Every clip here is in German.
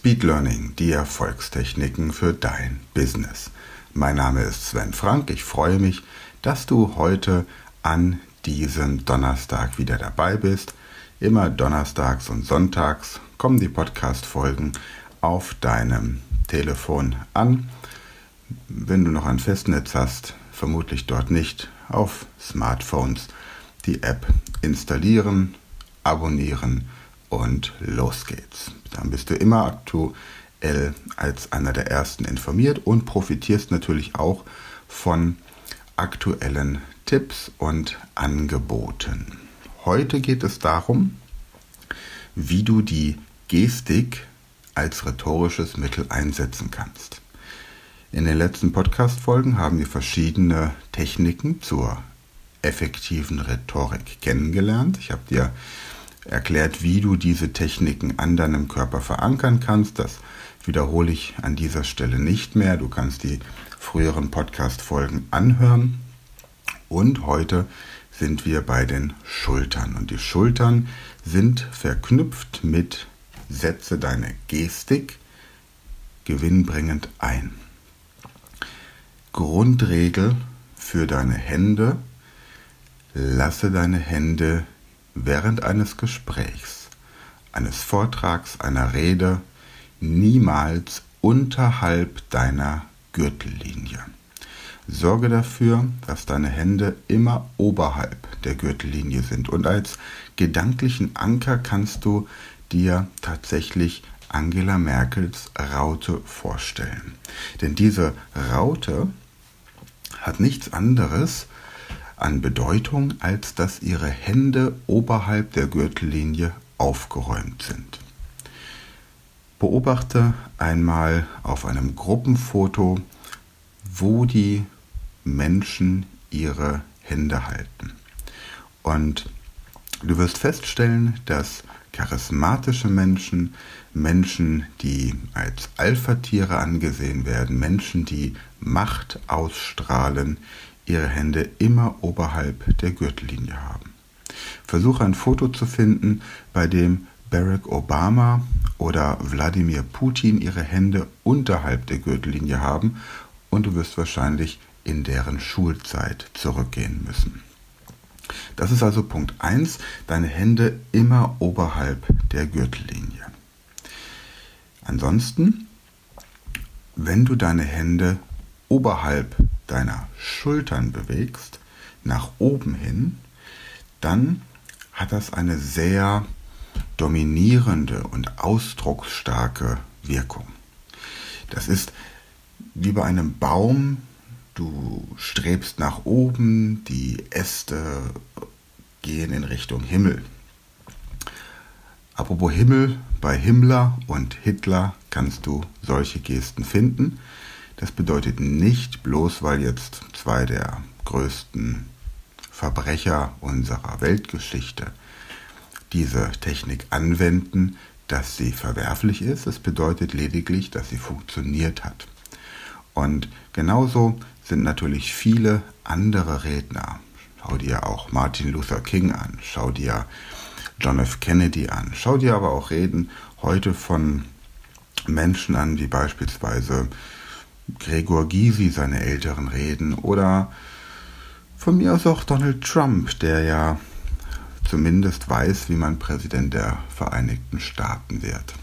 Speed Learning, die Erfolgstechniken für dein Business. Mein Name ist Sven Frank. Ich freue mich, dass du heute an diesem Donnerstag wieder dabei bist. Immer donnerstags und sonntags kommen die Podcast-Folgen auf deinem Telefon an. Wenn du noch ein Festnetz hast, vermutlich dort nicht, auf Smartphones die App installieren, abonnieren und los geht's. Dann bist du immer aktuell als einer der ersten informiert und profitierst natürlich auch von aktuellen Tipps und Angeboten. Heute geht es darum, wie du die Gestik als rhetorisches Mittel einsetzen kannst. In den letzten Podcast-Folgen haben wir verschiedene Techniken zur effektiven Rhetorik kennengelernt. Ich habe dir erklärt, wie du diese Techniken an deinem Körper verankern kannst. Das wiederhole ich an dieser Stelle nicht mehr. Du kannst die früheren Podcast-Folgen anhören. Und heute sind wir bei den Schultern. Und die Schultern sind verknüpft mit Setze deine Gestik gewinnbringend ein. Grundregel für deine Hände. Lasse deine Hände während eines Gesprächs, eines Vortrags, einer Rede niemals unterhalb deiner Gürtellinie. Sorge dafür, dass deine Hände immer oberhalb der Gürtellinie sind. Und als gedanklichen Anker kannst du dir tatsächlich Angela Merkels Raute vorstellen. Denn diese Raute hat nichts anderes an Bedeutung, als dass ihre Hände oberhalb der Gürtellinie aufgeräumt sind. Beobachte einmal auf einem Gruppenfoto, wo die Menschen ihre Hände halten. Und du wirst feststellen, dass charismatische Menschen, Menschen, die als Alpha-Tiere angesehen werden, Menschen, die Macht ausstrahlen, ihre Hände immer oberhalb der Gürtellinie haben. Versuche ein Foto zu finden, bei dem Barack Obama oder Wladimir Putin ihre Hände unterhalb der Gürtellinie haben und du wirst wahrscheinlich in deren Schulzeit zurückgehen müssen. Das ist also Punkt 1, deine Hände immer oberhalb der Gürtellinie. Ansonsten, wenn du deine Hände oberhalb deiner Schultern bewegst, nach oben hin, dann hat das eine sehr dominierende und ausdrucksstarke Wirkung. Das ist wie bei einem Baum, du strebst nach oben, die Äste gehen in Richtung Himmel. Apropos Himmel, bei Himmler und Hitler kannst du solche Gesten finden. Das bedeutet nicht bloß, weil jetzt zwei der größten Verbrecher unserer Weltgeschichte diese Technik anwenden, dass sie verwerflich ist. Es bedeutet lediglich, dass sie funktioniert hat. Und genauso sind natürlich viele andere Redner. Schau dir auch Martin Luther King an, schau dir John F. Kennedy an, schau dir aber auch Reden heute von Menschen an, wie beispielsweise Gregor Gysi seine älteren Reden oder von mir aus auch Donald Trump, der ja zumindest weiß, wie man Präsident der Vereinigten Staaten wird.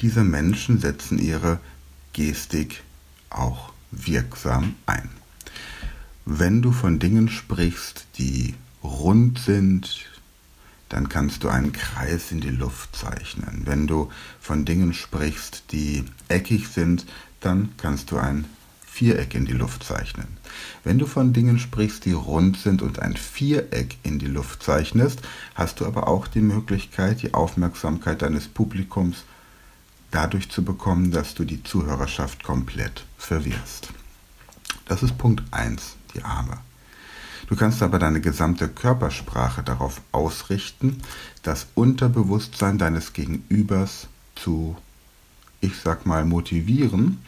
Diese Menschen setzen ihre Gestik auch wirksam ein. Wenn du von Dingen sprichst, die rund sind, dann kannst du einen Kreis in die Luft zeichnen. Wenn du von Dingen sprichst, die eckig sind, dann kannst du ein Viereck in die Luft zeichnen. Wenn du von Dingen sprichst, die rund sind und ein Viereck in die Luft zeichnest, hast du aber auch die Möglichkeit, die Aufmerksamkeit deines Publikums dadurch zu bekommen, dass du die Zuhörerschaft komplett verwirrst. Das ist Punkt 1, die Arme. Du kannst aber deine gesamte Körpersprache darauf ausrichten, das Unterbewusstsein deines Gegenübers zu ich sag mal, motivieren,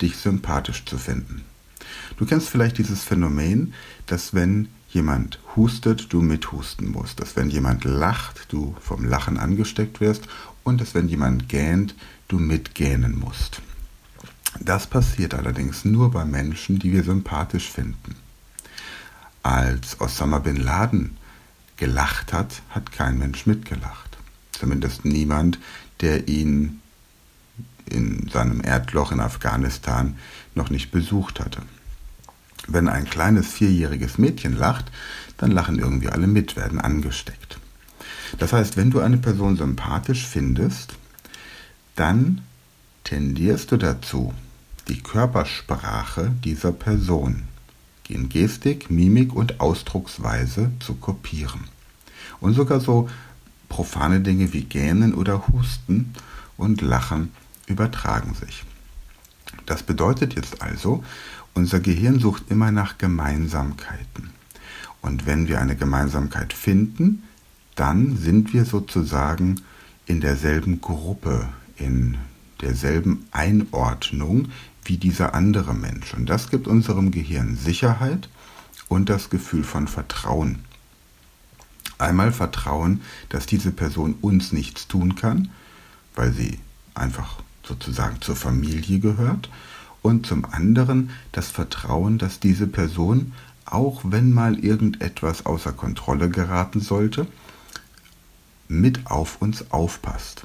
dich sympathisch zu finden. Du kennst vielleicht dieses Phänomen, dass wenn jemand hustet, du mithusten musst, dass wenn jemand lacht, du vom Lachen angesteckt wirst und dass wenn jemand gähnt, du mitgähnen musst. Das passiert allerdings nur bei Menschen, die wir sympathisch finden. Als Osama bin Laden gelacht hat, hat kein Mensch mitgelacht. Zumindest niemand, der ihn in seinem Erdloch in Afghanistan noch nicht besucht hatte. Wenn ein kleines vierjähriges Mädchen lacht, dann lachen irgendwie alle mit, werden angesteckt. Das heißt, wenn du eine Person sympathisch findest, dann tendierst du dazu, die Körpersprache dieser Person in Gestik, Mimik und Ausdrucksweise zu kopieren. Und sogar so profane Dinge wie Gähnen oder Husten und Lachen übertragen sich. Das bedeutet jetzt also, unser Gehirn sucht immer nach Gemeinsamkeiten. Und wenn wir eine Gemeinsamkeit finden, dann sind wir sozusagen in derselben Gruppe, in derselben Einordnung wie dieser andere Mensch. Und das gibt unserem Gehirn Sicherheit und das Gefühl von Vertrauen. Einmal Vertrauen, dass diese Person uns nichts tun kann, weil sie einfach sozusagen zur Familie gehört. Und zum anderen das Vertrauen, dass diese Person, auch wenn mal irgendetwas außer Kontrolle geraten sollte, mit auf uns aufpasst.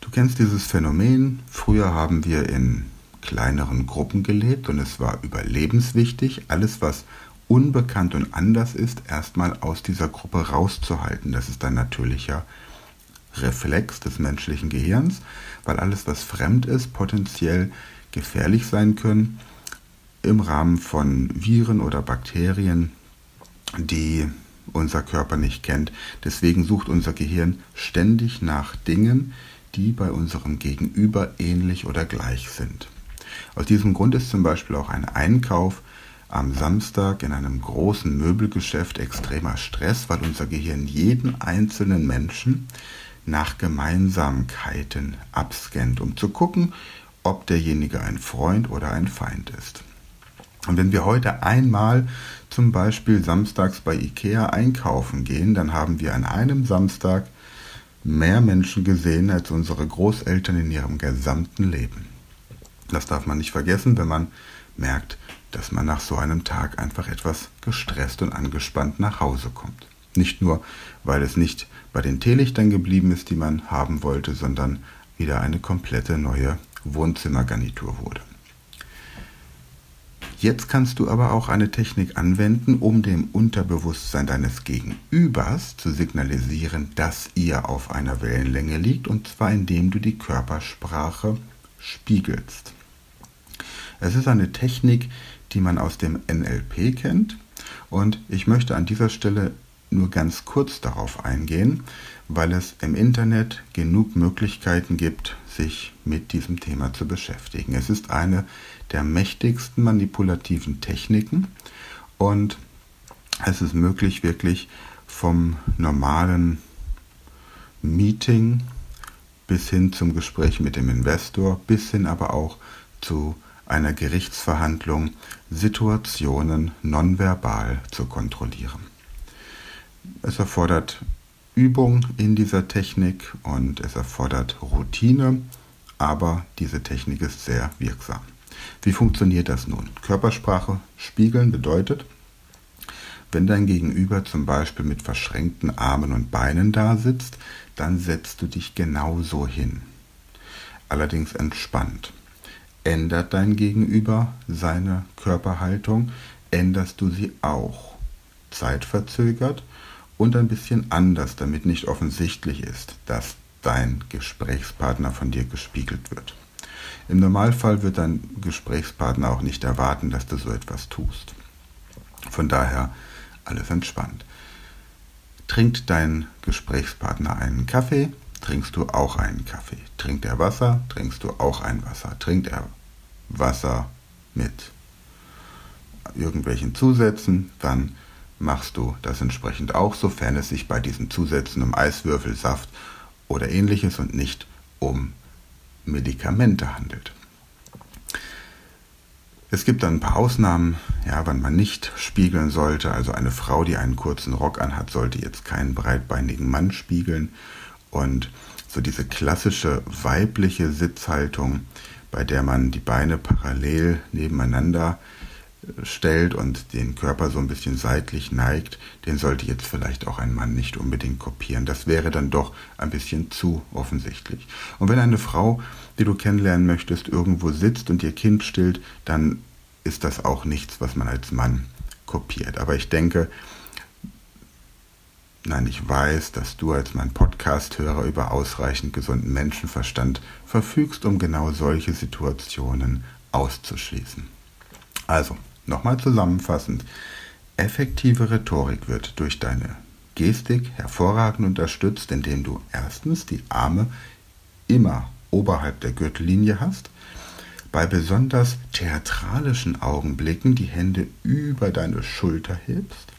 Du kennst dieses Phänomen. Früher haben wir in kleineren Gruppen gelebt und es war überlebenswichtig, alles was unbekannt und anders ist, erstmal aus dieser Gruppe rauszuhalten. Das ist ein natürlicher Reflex des menschlichen Gehirns, weil alles, was fremd ist, potenziell gefährlich sein können im Rahmen von Viren oder Bakterien, die unser Körper nicht kennt. Deswegen sucht unser Gehirn ständig nach Dingen, die bei unserem Gegenüber ähnlich oder gleich sind. Aus diesem Grund ist zum Beispiel auch ein Einkauf am Samstag in einem großen Möbelgeschäft extremer Stress, weil unser Gehirn jeden einzelnen Menschen nach Gemeinsamkeiten abscannt, um zu gucken, ob derjenige ein Freund oder ein Feind ist. Und wenn wir heute einmal zum Beispiel samstags bei Ikea einkaufen gehen, dann haben wir an einem Samstag mehr Menschen gesehen als unsere Großeltern in ihrem gesamten Leben. Das darf man nicht vergessen, wenn man merkt, dass man nach so einem Tag einfach etwas gestresst und angespannt nach Hause kommt. Nicht nur, weil es nicht bei den Teelichtern geblieben ist, die man haben wollte, sondern wieder eine komplette neue Wohnzimmergarnitur wurde. Jetzt kannst du aber auch eine Technik anwenden, um dem Unterbewusstsein deines Gegenübers zu signalisieren, dass ihr auf einer Wellenlänge liegt, und zwar indem du die Körpersprache spiegelst. Es ist eine Technik, die man aus dem NLP kennt, und ich möchte an dieser Stelle nur ganz kurz darauf eingehen, weil es im Internet genug Möglichkeiten gibt, sich mit diesem Thema zu beschäftigen. Es ist eine der mächtigsten manipulativen Techniken und es ist möglich, wirklich vom normalen Meeting bis hin zum Gespräch mit dem Investor, bis hin aber auch zu einer Gerichtsverhandlung Situationen nonverbal zu kontrollieren. Es erfordert Übung in dieser Technik und es erfordert Routine, aber diese Technik ist sehr wirksam. Wie funktioniert das nun? Körpersprache spiegeln bedeutet, wenn dein Gegenüber zum Beispiel mit verschränkten Armen und Beinen da sitzt, dann setzt du dich genauso hin. Allerdings entspannt. Ändert dein Gegenüber seine Körperhaltung, änderst du sie auch. Zeitverzögert und ein bisschen anders, damit nicht offensichtlich ist, dass dein Gesprächspartner von dir gespiegelt wird. Im Normalfall wird dein Gesprächspartner auch nicht erwarten, dass du so etwas tust. Von daher alles entspannt. Trinkt dein Gesprächspartner einen Kaffee, trinkst du auch einen Kaffee. Trinkt er Wasser, trinkst du auch ein Wasser. Trinkt er Wasser mit irgendwelchen Zusätzen, dann machst du das entsprechend auch, sofern es sich bei diesen Zusätzen um Eiswürfel, Saft oder ähnliches und nicht um Medikamente handelt. Es gibt dann ein paar Ausnahmen, ja, wann man nicht spiegeln sollte. Also eine Frau, die einen kurzen Rock anhat, sollte jetzt keinen breitbeinigen Mann spiegeln. Und so diese klassische weibliche Sitzhaltung, bei der man die Beine parallel nebeneinander stellt und den Körper so ein bisschen seitlich neigt, den sollte jetzt vielleicht auch ein Mann nicht unbedingt kopieren. Das wäre dann doch ein bisschen zu offensichtlich. Und wenn eine Frau, die du kennenlernen möchtest, irgendwo sitzt und ihr Kind stillt, dann ist das auch nichts, was man als Mann kopiert. Aber ich denke, nein, ich weiß, dass du als mein Podcast-Hörer über ausreichend gesunden Menschenverstand verfügst, um genau solche Situationen auszuschließen. Also, Nochmal zusammenfassend. Effektive Rhetorik wird durch deine Gestik hervorragend unterstützt, indem du erstens die Arme immer oberhalb der Gürtellinie hast, bei besonders theatralischen Augenblicken die Hände über deine Schulter hebst,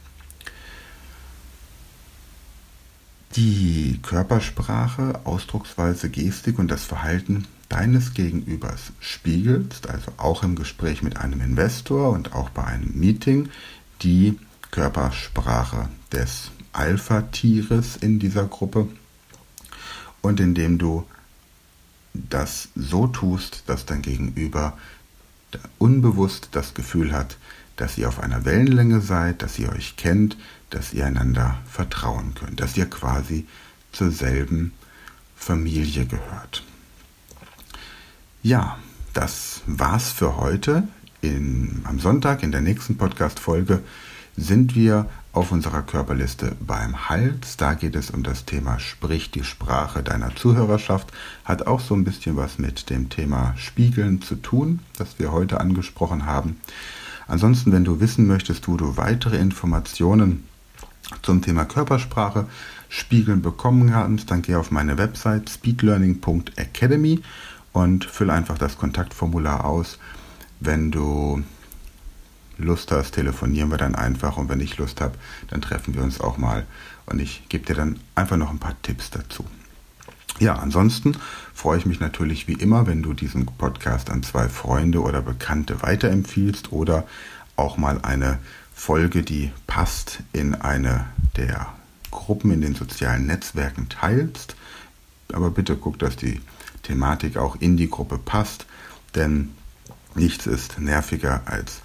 die Körpersprache, Ausdrucksweise, Gestik und das Verhalten deines Gegenübers spiegelst, also auch im Gespräch mit einem Investor und auch bei einem Meeting, die Körpersprache des Alpha-Tieres in dieser Gruppe und indem du das so tust, dass dein Gegenüber unbewusst das Gefühl hat, dass ihr auf einer Wellenlänge seid, dass ihr euch kennt, dass ihr einander vertrauen könnt, dass ihr quasi zur selben Familie gehört. Ja, das war's für heute. In, am Sonntag in der nächsten Podcast-Folge sind wir auf unserer Körperliste beim Hals. Da geht es um das Thema Sprich die Sprache deiner Zuhörerschaft. Hat auch so ein bisschen was mit dem Thema Spiegeln zu tun, das wir heute angesprochen haben. Ansonsten, wenn du wissen möchtest, wo du weitere Informationen zum Thema Körpersprache Spiegeln bekommen kannst, dann geh auf meine Website speedlearning.academy und fülle einfach das Kontaktformular aus. Wenn du Lust hast, telefonieren wir dann einfach und wenn ich Lust habe, dann treffen wir uns auch mal und ich gebe dir dann einfach noch ein paar Tipps dazu. Ja, ansonsten freue ich mich natürlich wie immer, wenn du diesen Podcast an zwei Freunde oder Bekannte weiterempfiehlst oder auch mal eine Folge, die passt, in eine der Gruppen in den sozialen Netzwerken teilst. Aber bitte guck, dass die Thematik auch in die Gruppe passt, denn nichts ist nerviger als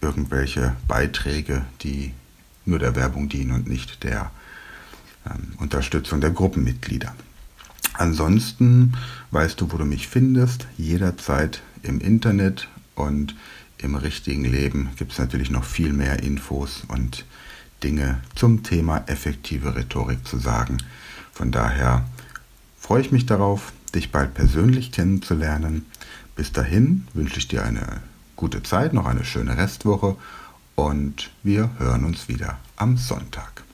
irgendwelche Beiträge, die nur der Werbung dienen und nicht der ähm, Unterstützung der Gruppenmitglieder. Ansonsten weißt du, wo du mich findest, jederzeit im Internet und im richtigen Leben gibt es natürlich noch viel mehr Infos und Dinge zum Thema effektive Rhetorik zu sagen. Von daher freue ich mich darauf, dich bald persönlich kennenzulernen. Bis dahin wünsche ich dir eine gute Zeit, noch eine schöne Restwoche und wir hören uns wieder am Sonntag.